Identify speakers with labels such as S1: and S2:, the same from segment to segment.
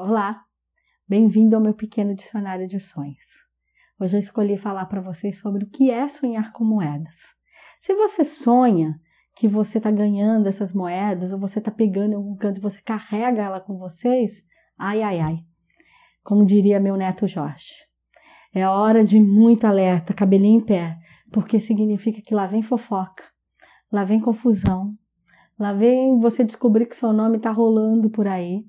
S1: Olá, bem-vindo ao meu pequeno dicionário de sonhos. Hoje eu escolhi falar para vocês sobre o que é sonhar com moedas. Se você sonha que você está ganhando essas moedas, ou você está pegando em algum canto e você carrega ela com vocês, ai, ai, ai. Como diria meu neto Jorge, é hora de muito alerta, cabelinho em pé, porque significa que lá vem fofoca, lá vem confusão, lá vem você descobrir que seu nome está rolando por aí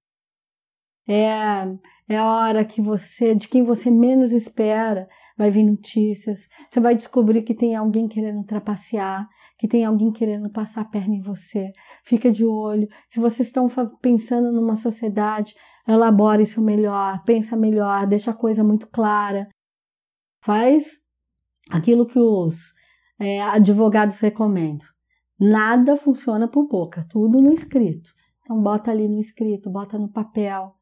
S1: é, é a hora que você, de quem você menos espera, vai vir notícias. Você vai descobrir que tem alguém querendo trapacear, que tem alguém querendo passar a perna em você. Fica de olho. Se vocês estão pensando numa sociedade, elabore isso melhor, pensa melhor, deixa a coisa muito clara. Faz aquilo que os é, advogados recomendam. Nada funciona por boca, tudo no escrito. Então bota ali no escrito, bota no papel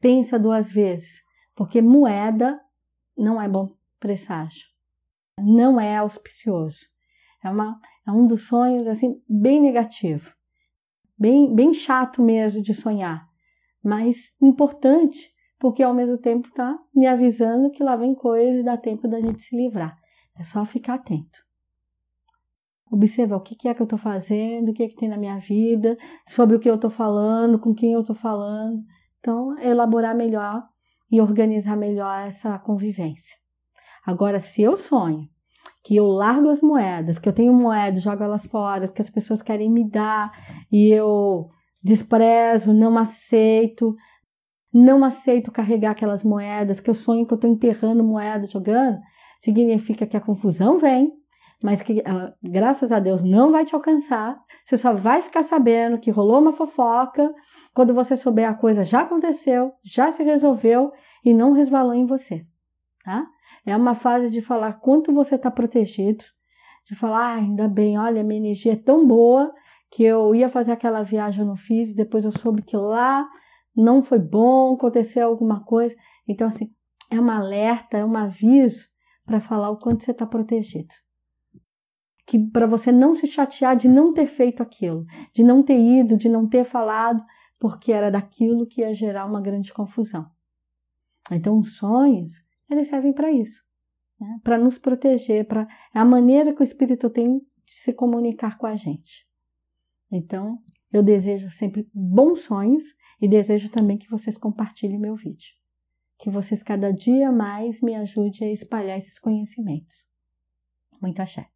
S1: pensa duas vezes, porque moeda não é bom presságio, não é auspicioso. É, uma, é um dos sonhos assim bem negativo, bem, bem chato mesmo de sonhar, mas importante, porque ao mesmo tempo está me avisando que lá vem coisa e dá tempo da gente se livrar. É só ficar atento. Observa o que é que eu estou fazendo, o que, é que tem na minha vida, sobre o que eu estou falando, com quem eu estou falando. Então, elaborar melhor e organizar melhor essa convivência. Agora, se eu sonho que eu largo as moedas, que eu tenho moedas, jogo elas fora, que as pessoas querem me dar e eu desprezo, não aceito, não aceito carregar aquelas moedas, que eu sonho que eu estou enterrando moedas, jogando, significa que a confusão vem, mas que ela, graças a Deus não vai te alcançar. Você só vai ficar sabendo que rolou uma fofoca quando você souber a coisa já aconteceu, já se resolveu e não resvalou em você, tá? É uma fase de falar quanto você está protegido, de falar, ah, ainda bem, olha, minha energia é tão boa que eu ia fazer aquela viagem, eu não fiz, e depois eu soube que lá não foi bom, aconteceu alguma coisa. Então, assim, é um alerta, é um aviso para falar o quanto você está protegido. Que para você não se chatear de não ter feito aquilo, de não ter ido, de não ter falado, porque era daquilo que ia gerar uma grande confusão. Então, os sonhos, eles servem para isso, né? para nos proteger, para é a maneira que o Espírito tem de se comunicar com a gente. Então, eu desejo sempre bons sonhos e desejo também que vocês compartilhem meu vídeo. Que vocês cada dia mais me ajudem a espalhar esses conhecimentos. Muito axé.